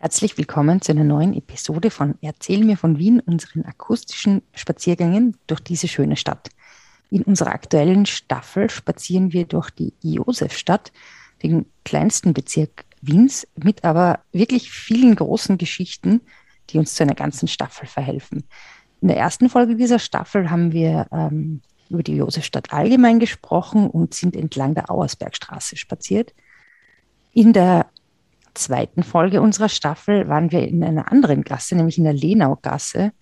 Herzlich willkommen zu einer neuen Episode von Erzähl mir von Wien, unseren akustischen Spaziergängen durch diese schöne Stadt. In unserer aktuellen Staffel spazieren wir durch die Josefstadt, den kleinsten Bezirk Wiens, mit aber wirklich vielen großen Geschichten, die uns zu einer ganzen Staffel verhelfen. In der ersten Folge dieser Staffel haben wir ähm, über die Josefstadt allgemein gesprochen und sind entlang der Auersbergstraße spaziert. In der zweiten Folge unserer Staffel waren wir in einer anderen Gasse, nämlich in der Lenaugasse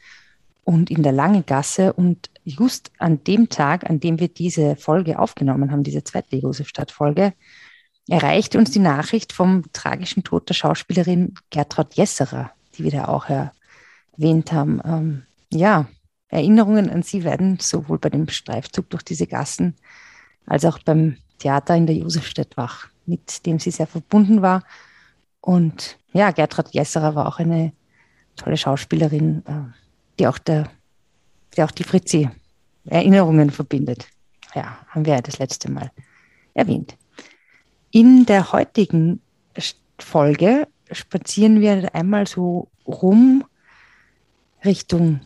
und in der Lange Gasse. Und just an dem Tag, an dem wir diese Folge aufgenommen haben, diese zweite Josefstadt-Folge, erreichte uns die Nachricht vom tragischen Tod der Schauspielerin Gertraud Jesserer, die wir da auch erwähnt haben. Ähm, ja, Erinnerungen an sie werden sowohl bei dem Streifzug durch diese Gassen als auch beim Theater in der Josefstadt wach, mit dem sie sehr verbunden war und ja, Gertrud Jesserer war auch eine tolle Schauspielerin, äh, die auch, der, die, auch die Fritzi Erinnerungen verbindet. Ja, haben wir ja das letzte Mal erwähnt. In der heutigen Folge spazieren wir einmal so rum Richtung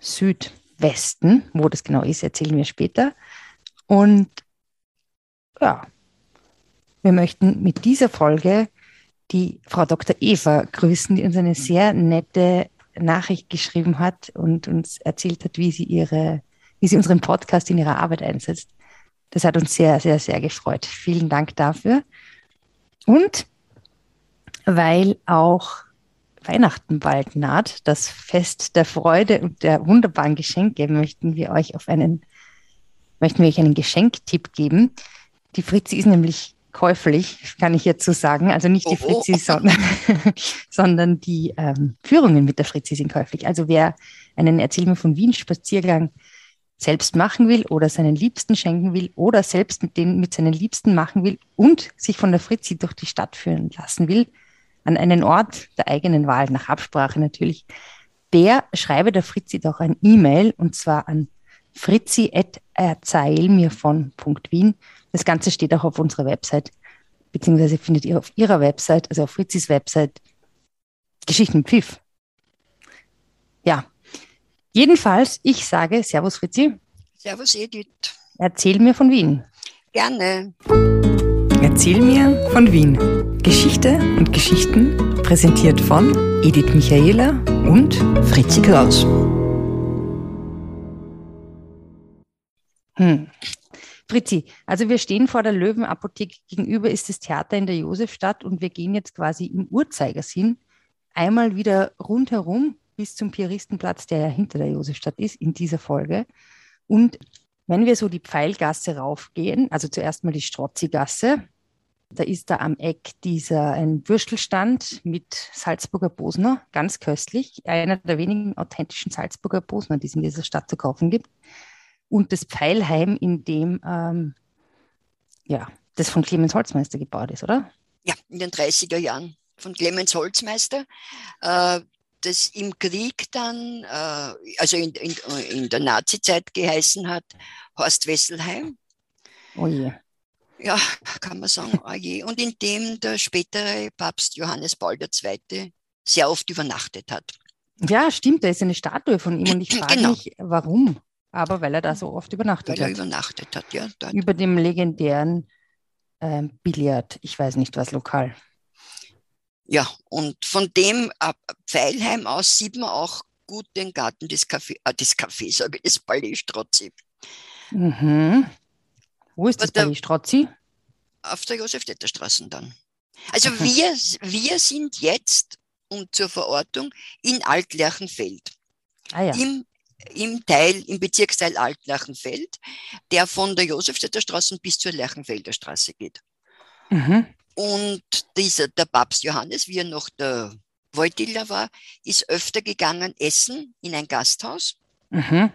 Südwesten. Wo das genau ist, erzählen wir später. Und ja, wir möchten mit dieser Folge die Frau Dr. Eva grüßen, die uns eine sehr nette Nachricht geschrieben hat und uns erzählt hat, wie sie ihre, wie sie unseren Podcast in ihrer Arbeit einsetzt. Das hat uns sehr, sehr, sehr gefreut. Vielen Dank dafür. Und weil auch Weihnachten bald naht, das Fest der Freude und der wunderbaren Geschenke, möchten wir euch auf einen, möchten wir euch einen Geschenktipp geben. Die Fritzi ist nämlich käuflich, kann ich jetzt so sagen. Also nicht die oh. Fritzi, sondern, sondern die ähm, Führungen mit der Fritzi sind käuflich. Also wer einen Erzähl mir von Wien Spaziergang selbst machen will oder seinen Liebsten schenken will oder selbst mit, den, mit seinen Liebsten machen will und sich von der Fritzi durch die Stadt führen lassen will, an einen Ort der eigenen Wahl, nach Absprache natürlich, der schreibe der Fritzi doch ein E-Mail und zwar an fritzi.erzählmirvon.wien das Ganze steht auch auf unserer Website, beziehungsweise findet ihr auf ihrer Website, also auf Fritzis Website, Geschichten Pfiff. Ja, jedenfalls, ich sage Servus Fritzi. Servus Edith. Erzähl mir von Wien. Gerne. Erzähl mir von Wien. Geschichte und Geschichten präsentiert von Edith Michaela und Fritzi Kraus. Hm. Fritzi, also wir stehen vor der Löwenapotheke. Gegenüber ist das Theater in der Josefstadt und wir gehen jetzt quasi im Uhrzeigersinn einmal wieder rundherum bis zum Pieristenplatz, der ja hinter der Josefstadt ist, in dieser Folge. Und wenn wir so die Pfeilgasse raufgehen, also zuerst mal die Strozzigasse, da ist da am Eck dieser ein Würstelstand mit Salzburger Bosner, ganz köstlich, einer der wenigen authentischen Salzburger Bosner, die es in dieser Stadt zu kaufen gibt und das Pfeilheim, in dem ähm, ja, das von Clemens Holzmeister gebaut ist, oder? Ja, in den 30er Jahren von Clemens Holzmeister. Äh, das im Krieg dann, äh, also in, in, in der Nazizeit geheißen hat, Horst Wesselheim. Oh je. Ja, kann man sagen, oh je. Und in dem der spätere Papst Johannes Paul II. sehr oft übernachtet hat. Ja, stimmt, da ist eine Statue von ihm und ich frage genau. mich, warum? Aber weil er da so oft übernachtet weil hat. er übernachtet hat, ja. Dort. Über dem legendären äh, Billard, ich weiß nicht was, Lokal. Ja, und von dem äh, Pfeilheim aus sieht man auch gut den Garten des Cafés, äh, des Cafés, sage ich, des Palais Strozzi. Mhm. Wo ist das Palais Strozzi? Auf der Josef-Detter-Straße dann. Also mhm. wir, wir sind jetzt, um zur Verortung, in Altlerchenfeld. Ah, ja. Im im Teil, im Bezirksteil Alt-Lerchenfeld, der von der Josefstädter Straße bis zur Lerchenfelder Straße geht. Mhm. Und dieser, der Papst Johannes, wie er noch der Wojtyla war, ist öfter gegangen essen in ein Gasthaus, mhm.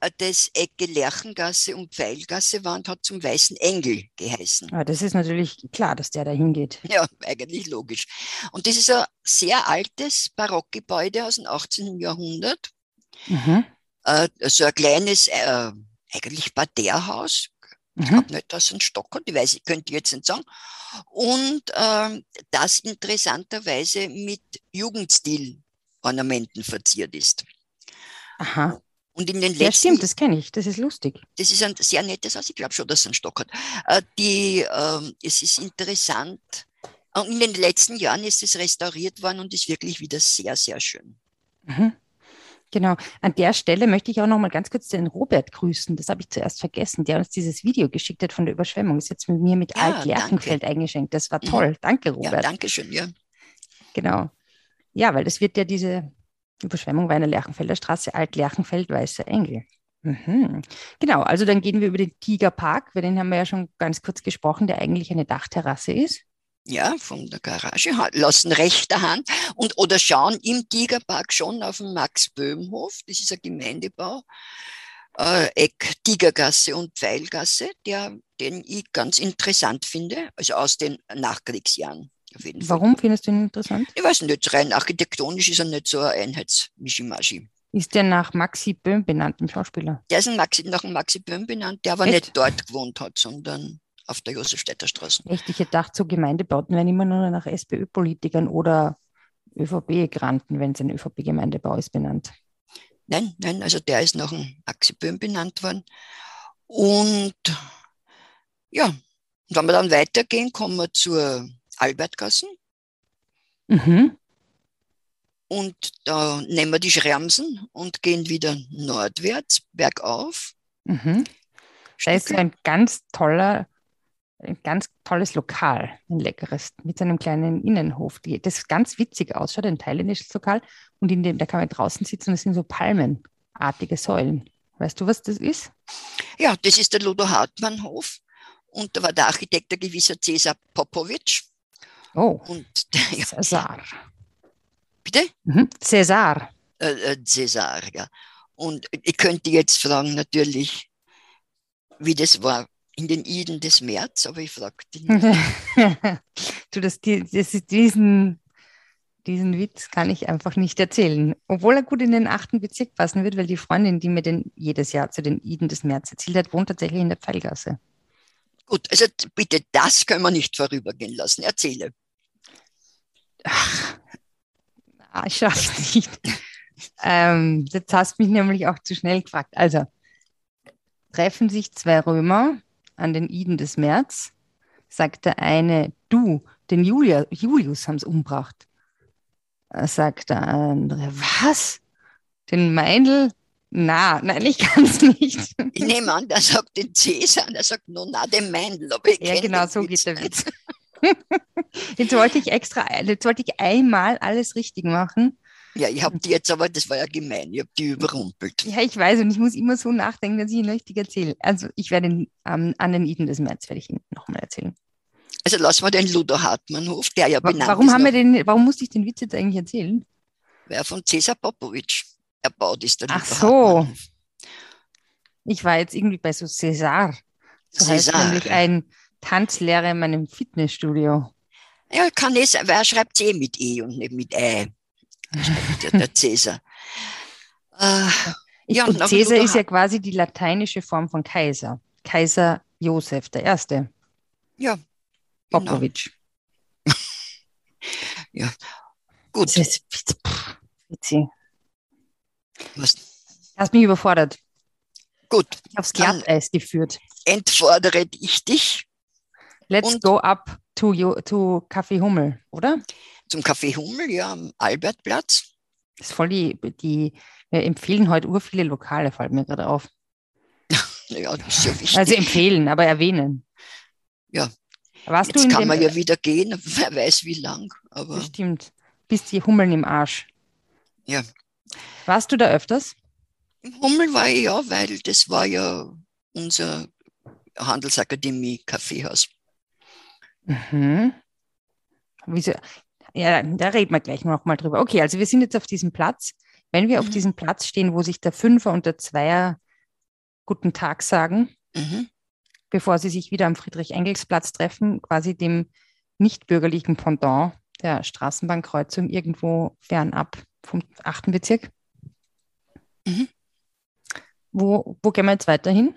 Äh, das Ecke Lerchengasse und Pfeilgasse war und hat zum Weißen Engel geheißen. Ja, das ist natürlich klar, dass der da hingeht. Ja, eigentlich logisch. Und das ist ein sehr altes Barockgebäude aus dem 18. Jahrhundert. Mhm äh, so ein kleines, äh, eigentlich Parterrehaus, Ich mhm. glaube nicht, dass es ein Stock hat, ich weiß, ich könnte jetzt nicht sagen. Und äh, das interessanterweise mit Jugendstil-Ornamenten verziert ist. Aha. Und in den letzten, ja, stimmt, das kenne ich, das ist lustig. Das ist ein sehr nettes Haus, ich glaube schon, dass es einen Stock hat. Äh, die, äh, es ist interessant. Und in den letzten Jahren ist es restauriert worden und ist wirklich wieder sehr, sehr schön. Mhm. Genau. An der Stelle möchte ich auch noch mal ganz kurz den Robert grüßen. Das habe ich zuerst vergessen, der uns dieses Video geschickt hat von der Überschwemmung. Ist jetzt mit mir mit ja, Alt-Lerchenfeld eingeschenkt. Das war mhm. toll. Danke, Robert. Ja, danke schön, ja. Genau. Ja, weil das wird ja diese Überschwemmung war in der Lerchenfelder Straße, Alt-Lerchenfeld, Weißer Engel. Mhm. Genau, also dann gehen wir über den Tigerpark, weil den haben wir ja schon ganz kurz gesprochen, der eigentlich eine Dachterrasse ist ja, von der Garage, lassen rechter Hand und oder schauen im Tigerpark schon auf den Max-Böhm-Hof, das ist ein Gemeindebau, äh, Eck Tigergasse und Pfeilgasse, der, den ich ganz interessant finde, also aus den Nachkriegsjahren. Warum findest du ihn interessant? Ich weiß nicht, rein architektonisch ist er nicht so ein Einheitsmischimaschi. Ist der nach Maxi Böhm benannt, dem Schauspieler? Der ist Maxi, nach Maxi Böhm benannt, der aber Echt? nicht dort gewohnt hat, sondern auf der Josefstädter Straße. Echt, ich hätte gedacht, so Gemeindebauten werden immer nur nach SPÖ-Politikern oder ÖVP-Granten, wenn es ein ÖVP-Gemeindebau ist, benannt. Nein, nein, also der ist nach dem Axi Böhm benannt worden. Und ja, wenn wir dann weitergehen, kommen wir zur Albertgassen. Mhm. Und da nehmen wir die Schramsen und gehen wieder nordwärts, bergauf. Mhm. Da ist so ein ganz toller ein ganz tolles Lokal, ein leckeres, mit seinem kleinen Innenhof, die, das ganz witzig ausschaut, ein thailändisches Lokal. Und in dem, da kann man draußen sitzen und es sind so palmenartige Säulen. Weißt du, was das ist? Ja, das ist der Ludo Hartmann Hof. Und da war der Architekt der gewisser Cäsar Popovic. Oh, und der, ja. Cäsar. Bitte? Mhm. Cäsar. Äh, äh, Cäsar, ja. Und ich könnte jetzt fragen, natürlich, wie das war in den Iden des März, aber ich frage dich du, das, das, diesen, diesen Witz kann ich einfach nicht erzählen. Obwohl er gut in den achten Bezirk passen wird, weil die Freundin, die mir den jedes Jahr zu den Iden des März erzählt hat, wohnt tatsächlich in der Pfeilgasse. Gut, also bitte, das können wir nicht vorübergehen lassen. Erzähle. Ach, ich schaff's nicht. ähm, jetzt hast du mich nämlich auch zu schnell gefragt. Also, treffen sich zwei Römer an den Iden des März, sagt der eine, du, den Julia, Julius haben sie umgebracht. Sagt der andere, was? Den Meindl? Na, nein, ich kann es nicht. Ich nehme an, der sagt den Cäsar und er sagt, no, na, den Meindl. Aber ich ja, genau, so geht der Witz. jetzt wollte ich extra, jetzt wollte ich einmal alles richtig machen ja, ich habe die jetzt aber, das war ja gemein, ich habe die überrumpelt. Ja, ich weiß und ich muss immer so nachdenken, dass ich ihn richtig erzähle. Also ich werde ihn, ähm, an den Iden des März werde ich ihn nochmal erzählen. Also lassen wir den Ludo Hartmannhof, der ja benannt warum ist. Haben wir den, warum musste ich den Witz jetzt eigentlich erzählen? Wer von Cäsar Popovic erbaut ist, der Ach Ludo so. Ich war jetzt irgendwie bei so Cäsar. So Cäsar. heißt nämlich ein Tanzlehrer in meinem Fitnessstudio. Ja, kann es, weil er schreibt eh mit E und nicht mit Ä der, Cäsar. Äh, ja, und Cäsar ist ja quasi die lateinische Form von Kaiser. Kaiser Josef der Erste. Ja. Popovic. Genau. ja, gut. Das ist witzig. Was? Hast mich überfordert. Gut. Aufs Glatteis geführt. Entfordere ich dich. Let's go up to, to Kaffee Hummel, oder? Zum Café Hummel, ja, am Albertplatz. Das ist voll die, die wir empfehlen heute ur viele Lokale, fällt mir gerade auf. ja, das ist ja wichtig. Also empfehlen, aber erwähnen. Ja. Warst Jetzt kann man ja wieder gehen, wer weiß wie lang. Aber stimmt. Bis die Hummeln im Arsch. Ja. Warst du da öfters? Im Hummel war ich ja, weil das war ja unser Handelsakademie-Kaffeehaus. Mhm. Wieso? Ja, da reden wir gleich noch mal drüber. Okay, also wir sind jetzt auf diesem Platz. Wenn wir mhm. auf diesem Platz stehen, wo sich der Fünfer und der Zweier guten Tag sagen, mhm. bevor sie sich wieder am Friedrich-Engels-Platz treffen, quasi dem nicht-bürgerlichen Pendant der Straßenbahnkreuzung irgendwo fernab vom achten Bezirk. Mhm. Wo, wo gehen wir jetzt weiterhin?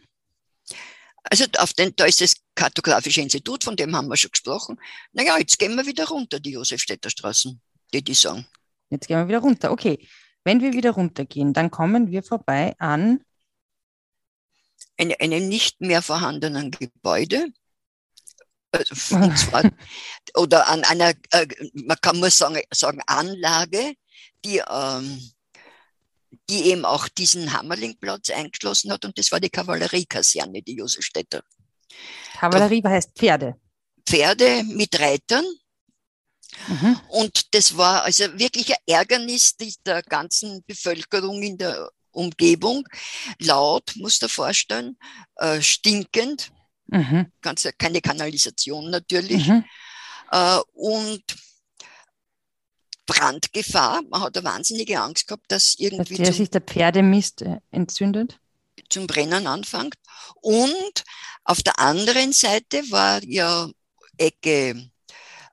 Also auf den, da ist das Kartografische Institut, von dem haben wir schon gesprochen. Naja, jetzt gehen wir wieder runter, die Josefstädter Straßen, die die sagen. Jetzt gehen wir wieder runter. Okay, wenn wir wieder runtergehen, dann kommen wir vorbei an eine, einem nicht mehr vorhandenen Gebäude. Also, zwar, oder an einer, äh, man kann muss sagen, sagen Anlage, die, ähm, die eben auch diesen Hammerlingplatz eingeschlossen hat und das war die Kavalleriekaserne, die Josefstädter. Kavallerie da, heißt Pferde. Pferde mit Reitern. Mhm. Und das war also wirklich ein Ärgernis der ganzen Bevölkerung in der Umgebung. Laut, musst du dir vorstellen, äh, stinkend. Mhm. Ganz, keine Kanalisation natürlich. Mhm. Äh, und Brandgefahr. Man hat eine wahnsinnige Angst gehabt, dass irgendwie. Dass sich der Pferdemist äh, entzündet? Zum Brennen anfängt. Und auf der anderen Seite war ja Ecke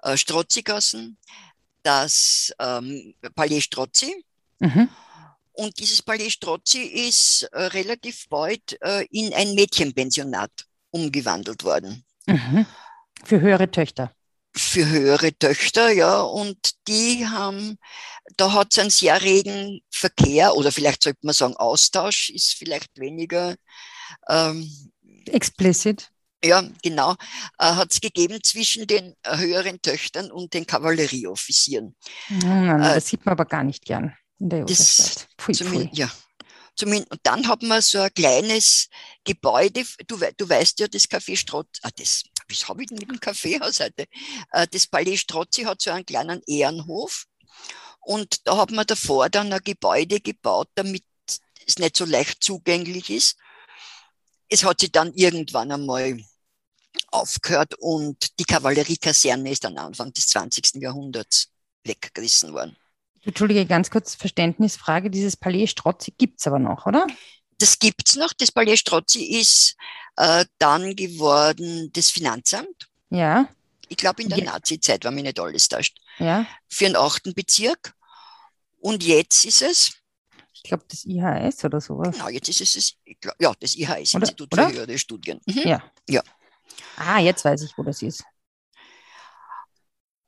äh, Strozzigassen, das ähm, Palais Strozzi. Mhm. Und dieses Palais Strozzi ist äh, relativ bald äh, in ein Mädchenpensionat umgewandelt worden. Mhm. Für höhere Töchter. Für höhere Töchter, ja. Und die haben, da hat es einen sehr regen Verkehr oder vielleicht sollte man sagen Austausch, ist vielleicht weniger ähm, explicit. Ja, genau, äh, hat es gegeben zwischen den äh, höheren Töchtern und den Kavallerieoffizieren. Nein, äh, das sieht man aber gar nicht gern in der Josefstadt. Pfui, pfui. Ja, Zumindest, und dann hat man so ein kleines Gebäude, du, du weißt ja, das Café Strozzi, ah, das, was habe ich denn mit dem Kaffeehaus heute? Äh, das Palais Strozzi hat so einen kleinen Ehrenhof und da hat man davor dann ein Gebäude gebaut, damit es nicht so leicht zugänglich ist. Es hat sich dann irgendwann einmal aufgehört und die Kavalleriekaserne ist dann Anfang des 20. Jahrhunderts weggerissen worden. Entschuldige, ganz kurz Verständnisfrage. Dieses Palais Strozzi gibt es aber noch, oder? Das gibt es noch. Das Palais Strozzi ist äh, dann geworden das Finanzamt. Ja. Ich glaube in der ja. Nazi-Zeit, wenn mich nicht alles täuscht. Ja. Für den achten Bezirk. Und jetzt ist es. Ich glaube, das IHS oder sowas. Genau, jetzt ist es, das, glaub, ja, das IHS, oder, Institut oder? für höhere Studien. Mhm. Ja. ja. Ah, jetzt weiß ich, wo das ist.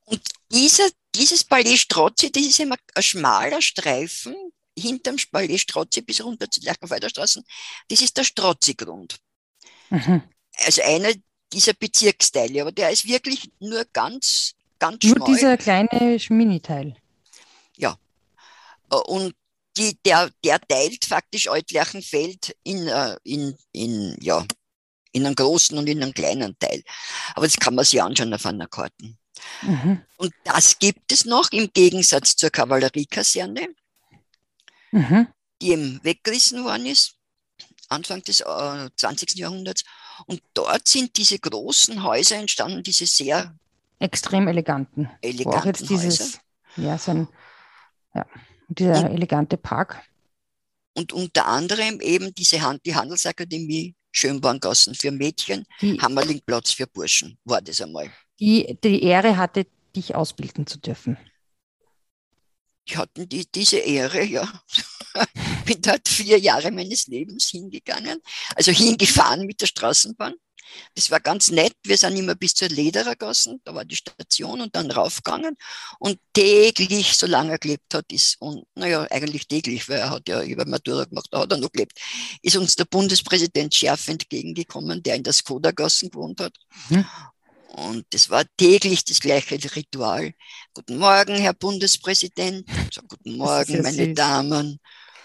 Und dieser, dieses Palais Strozzi, das ist immer ein schmaler Streifen hinterm Palais Strozzi bis runter zu Lerchenfelder Straßen. Das ist der Strozzi-Grund. Mhm. Also einer dieser Bezirksteile, aber der ist wirklich nur ganz, ganz nur schmal. Nur dieser kleine Mini-Teil. Ja. Und die, der, der teilt faktisch Altlerchenfeld in, äh, in, in, ja, in einem großen und in einem kleinen Teil. Aber das kann man sich anschauen auf einer Karte. Mhm. Und das gibt es noch im Gegensatz zur Kavalleriekaserne, mhm. die eben weggerissen worden ist, Anfang des äh, 20. Jahrhunderts. Und dort sind diese großen Häuser entstanden, diese sehr extrem eleganten. eleganten auch jetzt dieses, Häuser. Ja, so ein, ja, dieser und, elegante Park. Und unter anderem eben diese Hand, die Handelsakademie Schönborngassen für Mädchen, die, Hammerlingplatz für Burschen, war das einmal die die Ehre hatte, dich ausbilden zu dürfen. Ich hatte die, diese Ehre, ja. Bin dort vier Jahre meines Lebens hingegangen, also hingefahren mit der Straßenbahn. Das war ganz nett. Wir sind immer bis zur Lederergassen, da war die Station und dann raufgegangen. Und täglich, solange er gelebt hat, ist, und naja, eigentlich täglich, weil er hat ja über Matura gemacht, da hat er noch gelebt, ist uns der Bundespräsident Schärf entgegengekommen, der in der Skoda-Gassen gewohnt hat. Mhm. Und es war täglich das gleiche Ritual. Guten Morgen, Herr Bundespräsident. So, Guten Morgen, meine süß. Damen.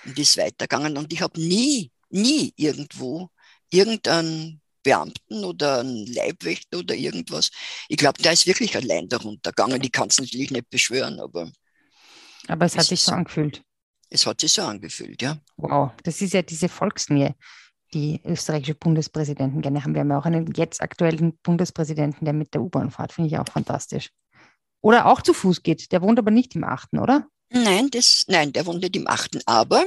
Und ist weitergegangen. Und ich habe nie, nie irgendwo irgendeinen Beamten oder einen Leibwächter oder irgendwas. Ich glaube, der ist wirklich allein darunter gegangen. Ich kann es natürlich nicht beschwören, aber. Aber es, es hat sich so angefühlt. Es hat sich so angefühlt, ja. Wow, das ist ja diese Volksnähe die österreichische Bundespräsidenten gerne haben. Wir haben ja auch einen jetzt aktuellen Bundespräsidenten, der mit der U-Bahn fährt, finde ich auch fantastisch. Oder auch zu Fuß geht. Der wohnt aber nicht im Achten, oder? Nein, das, nein, der wohnt nicht im Achten, aber.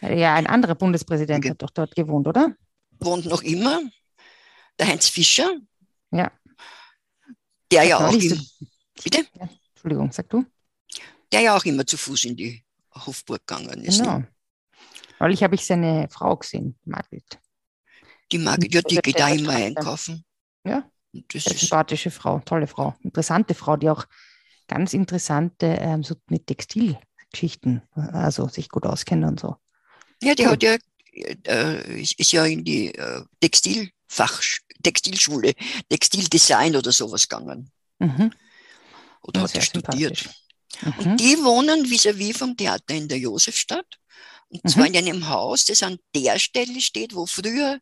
Ja, ein anderer Bundespräsident hat doch dort gewohnt, oder? Wohnt noch immer. Der Heinz Fischer. Ja. Der ja auch. Im, bitte? Ja, Entschuldigung, sag du. Der ja auch immer zu Fuß in die Hofburg gegangen ist. Genau. Ne? Neulich habe ich seine Frau gesehen, Margit. Die mag ich, ja, die geht da immer einkaufen. Ja, das ist sympathische Frau, tolle Frau, interessante Frau, die auch ganz interessante ähm, so mit Textilgeschichten, also sich gut auskennt und so. Ja, die cool. hat ja, äh, ist ja in die äh, Textilfach, Textilschule, Textildesign oder sowas gegangen. Mhm. Oder ja, hat er studiert. Mhm. Und die wohnen vis-à-vis -vis vom Theater in der Josefstadt. Und zwar mhm. in einem Haus, das an der Stelle steht, wo früher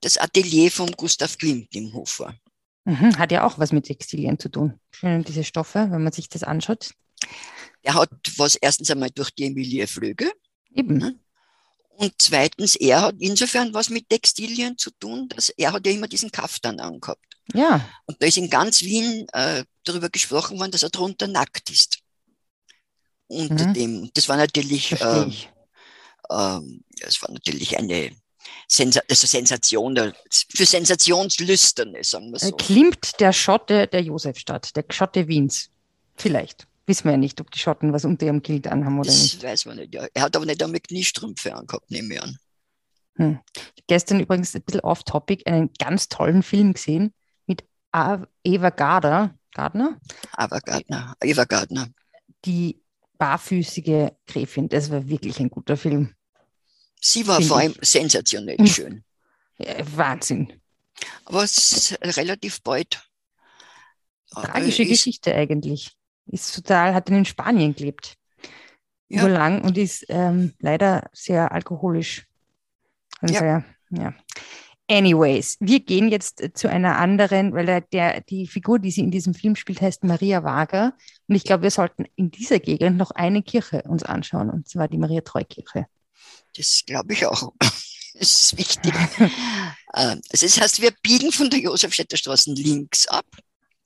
das Atelier von Gustav Klimt im Hof war. Mhm. Hat ja auch was mit Textilien zu tun. Schön, diese Stoffe, wenn man sich das anschaut. Er hat was erstens einmal durch die Emilie Flöge. Eben. Ne? Und zweitens, er hat insofern was mit Textilien zu tun, dass er hat ja immer diesen Kaftan angehabt. Ja. Und da ist in ganz Wien äh, darüber gesprochen worden, dass er drunter nackt ist. Unter mhm. dem, das war natürlich, äh, äh, das war natürlich eine Sensa also Sensation, für Sensationslüsterne, sagen wir so. Klimmt der Schotte der Josefstadt, der Schotte Wiens. Vielleicht. Wissen wir ja nicht, ob die Schotten was unter ihrem Kilt anhaben oder das nicht. Das weiß man nicht, ja. Er hat aber nicht einmal Kniestrümpfe angehabt, nehme ich an. Hm. Gestern übrigens ein bisschen off-topic einen ganz tollen Film gesehen mit Eva Gardner. Gardner? Eva Gardner. Eva Gardner. Die barfüßige Gräfin. Das war wirklich ein guter Film. Sie war vor allem sensationell hm. schön. Wahnsinn. Aber es ist relativ bald. Tragische ist, Geschichte eigentlich. Ist total, hat in Spanien gelebt. Ja. Über lang und ist ähm, leider sehr alkoholisch. Und ja. Sehr, ja. Anyways, wir gehen jetzt zu einer anderen, weil der, der, die Figur, die sie in diesem Film spielt, heißt Maria Wager. Und ich glaube, wir sollten in dieser Gegend noch eine Kirche uns anschauen, und zwar die Maria-Treu-Kirche. Das glaube ich auch. Das ist wichtig. Ähm, also das heißt, wir biegen von der Josefstädter Straße links ab.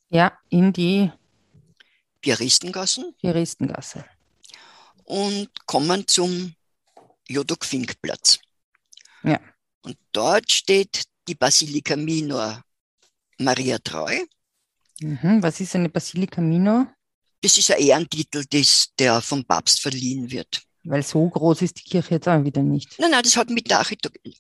Ja, in die Piaristengassen. Piaristengasse. Und kommen zum Jodok-Fink-Platz. Ja. Und dort steht die Basilika Minor Maria Treu. Mhm. Was ist eine Basilika Minor? Das ist ein Ehrentitel, das, der vom Papst verliehen wird. Weil so groß ist die Kirche jetzt auch wieder nicht. Nein, nein, das hat mit der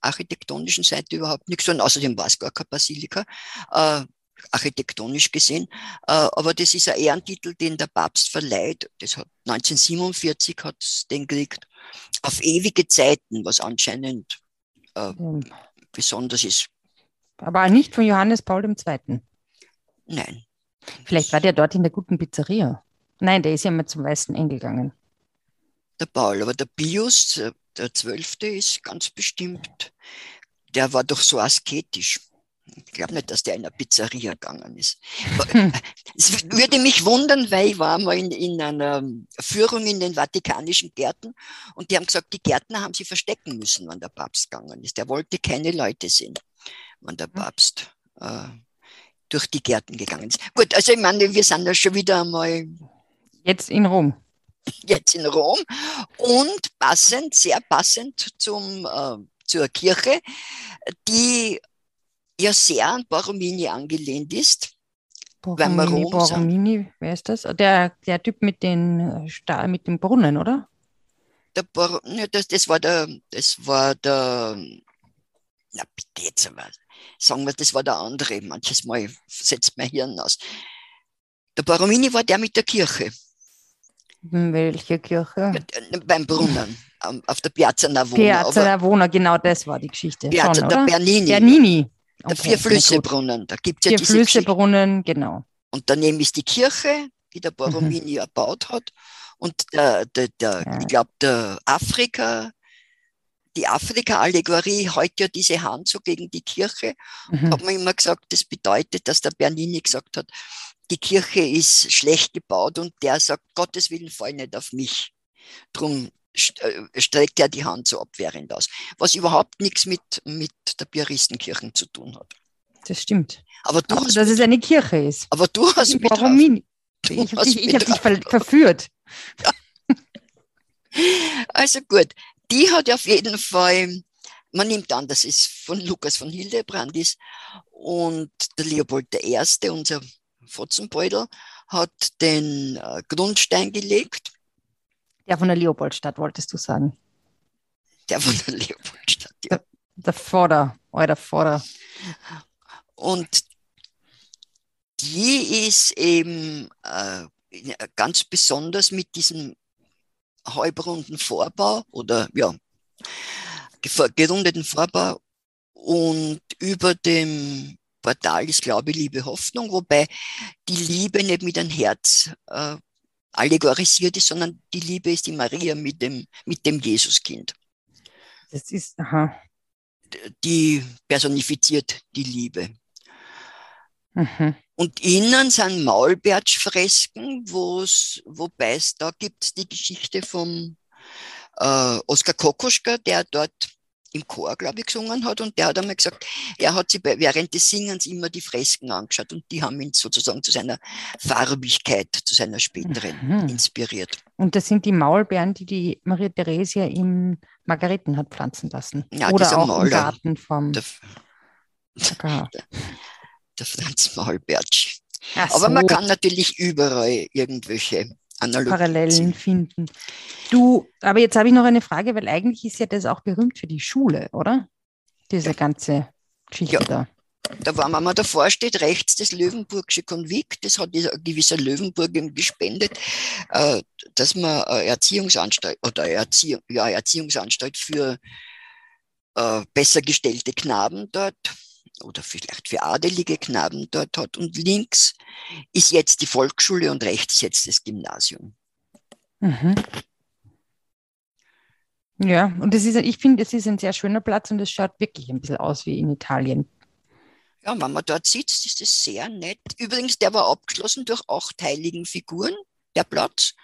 architektonischen Seite überhaupt nichts zu tun. Außerdem war es gar keine Basilika, äh, architektonisch gesehen. Äh, aber das ist ein Ehrentitel, den der Papst verleiht. Das hat 1947 hat es den gekriegt. Auf ewige Zeiten, was anscheinend äh, mhm. besonders ist. Aber nicht von Johannes Paul II. Nein. Vielleicht war der dort in der guten Pizzeria. Nein, der ist ja mal zum Weißen Engel gegangen der Paul. Aber der Pius, äh, der Zwölfte, ist ganz bestimmt, der war doch so asketisch. Ich glaube nicht, dass der in eine Pizzeria gegangen ist. Hm. Es würde mich wundern, weil ich war mal in, in einer Führung in den Vatikanischen Gärten und die haben gesagt, die Gärtner haben sie verstecken müssen, wann der Papst gegangen ist. Der wollte keine Leute sehen, wann der hm. Papst äh, durch die Gärten gegangen ist. Gut, also ich meine, wir sind ja schon wieder einmal. Jetzt in Rom jetzt in Rom und passend, sehr passend zum, äh, zur Kirche, die ja sehr an Borromini angelehnt ist. Borromini, Borromini wer ist das? Der, der Typ mit, den, mit dem Brunnen, oder? Der Bor ja, das, das war der, das war der, na bitte jetzt einmal, sagen wir, das war der andere. Manches Mal setzt mein Hirn aus. Der Borromini war der mit der Kirche. Welche Kirche? Äh, beim Brunnen, auf der Piazza Navona. Piazza Navona, genau das war die Geschichte. Piazza Schon, der Bernini. Bernini. Okay, der Vier-Flüsse-Brunnen. Da gibt es ja diese Vier-Flüsse-Brunnen, genau. Und daneben ist die Kirche, die der Borromini mhm. erbaut hat. Und der, der, der ja. ich glaube, der Afrika, die Afrika-Allegorie hält ja diese Hand so gegen die Kirche. Mhm. Hat man immer gesagt, das bedeutet, dass der Bernini gesagt hat, die Kirche ist schlecht gebaut und der sagt, Gottes Willen fall nicht auf mich. Drum äh, streckt er die Hand so abwehrend aus. Was überhaupt nichts mit, mit der Piaristenkirche zu tun hat. Das stimmt. Aber du hast dass es eine Kirche ist. Aber du hast mich Warum nicht? Ich, ich, ich habe dich ver verführt. Ja. Also gut, die hat auf jeden Fall, man nimmt an, das ist von Lukas von Hildebrandis und der Leopold I., unser Fotzenbeutel, hat den äh, Grundstein gelegt. Der von der Leopoldstadt, wolltest du sagen? Der von der Leopoldstadt, ja. Der Vater, euer Vater. Und die ist eben äh, ganz besonders mit diesem halbrunden Vorbau oder ja, gerundeten Vorbau und über dem Portal ist Glaube, Liebe, Hoffnung, wobei die Liebe nicht mit einem Herz äh, allegorisiert ist, sondern die Liebe ist die Maria mit dem, mit dem Jesuskind. Das ist, aha. Die personifiziert die Liebe. Mhm. Und innen sind Maulbertschfresken, wobei es da gibt die Geschichte vom äh, Oskar Kokoschka, der dort im Chor, glaube ich, gesungen hat. Und der hat einmal gesagt, er hat sich während des Singens immer die Fresken angeschaut und die haben ihn sozusagen zu seiner Farbigkeit, zu seiner späteren mhm. inspiriert. Und das sind die Maulbeeren, die die Maria Theresia im Margareten hat pflanzen lassen. Ja, Oder auch Mauler, im Garten vom... Der, der, der Franz Maulbertsch. Aber so. man kann natürlich überall irgendwelche Analogien Parallelen finden. Du, aber jetzt habe ich noch eine Frage, weil eigentlich ist ja das auch berühmt für die Schule, oder? Diese ganze Geschichte ja. da. Da war, man davor steht, rechts das Löwenburgische Konvikt, das hat ein gewisser Löwenburg ihm gespendet, äh, dass man Erziehungsanstalt oder Erziehung, ja, Erziehungsanstalt für äh, besser gestellte Knaben dort oder vielleicht für adelige Knaben dort hat. Und links ist jetzt die Volksschule und rechts ist jetzt das Gymnasium. Mhm. Ja, und das ist, ich finde, es ist ein sehr schöner Platz und es schaut wirklich ein bisschen aus wie in Italien. Ja, wenn man dort sitzt, ist es sehr nett. Übrigens, der war abgeschlossen durch acht heiligen Figuren, der Platz.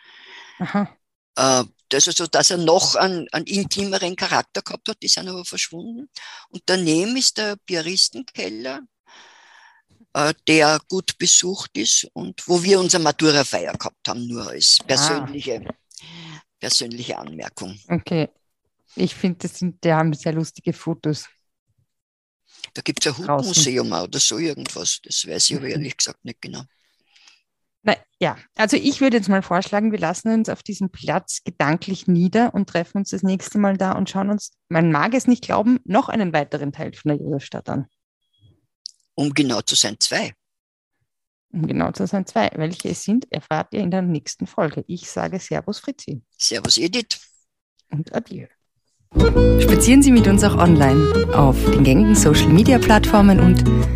Aha. Also so, dass er noch einen, einen intimeren Charakter gehabt hat, die sind aber verschwunden. Und daneben ist der Piaristenkeller, äh, der gut besucht ist und wo wir unsere Matura-Feier gehabt haben, nur als persönliche, ah. persönliche Anmerkung. Okay. Ich finde, das sind, die haben sehr lustige Fotos. Da gibt es ein Hutmuseum oder so irgendwas. Das weiß ich aber ehrlich gesagt nicht genau. Na, ja, also ich würde jetzt mal vorschlagen, wir lassen uns auf diesem Platz gedanklich nieder und treffen uns das nächste Mal da und schauen uns, man mag es nicht glauben, noch einen weiteren Teil von der Josefstadt an. Um genau zu sein, zwei. Um genau zu sein, zwei. Welche es sind, erfahrt ihr in der nächsten Folge. Ich sage Servus Fritzi. Servus Edith. Und adieu. Spazieren Sie mit uns auch online auf den gängigen Social Media Plattformen und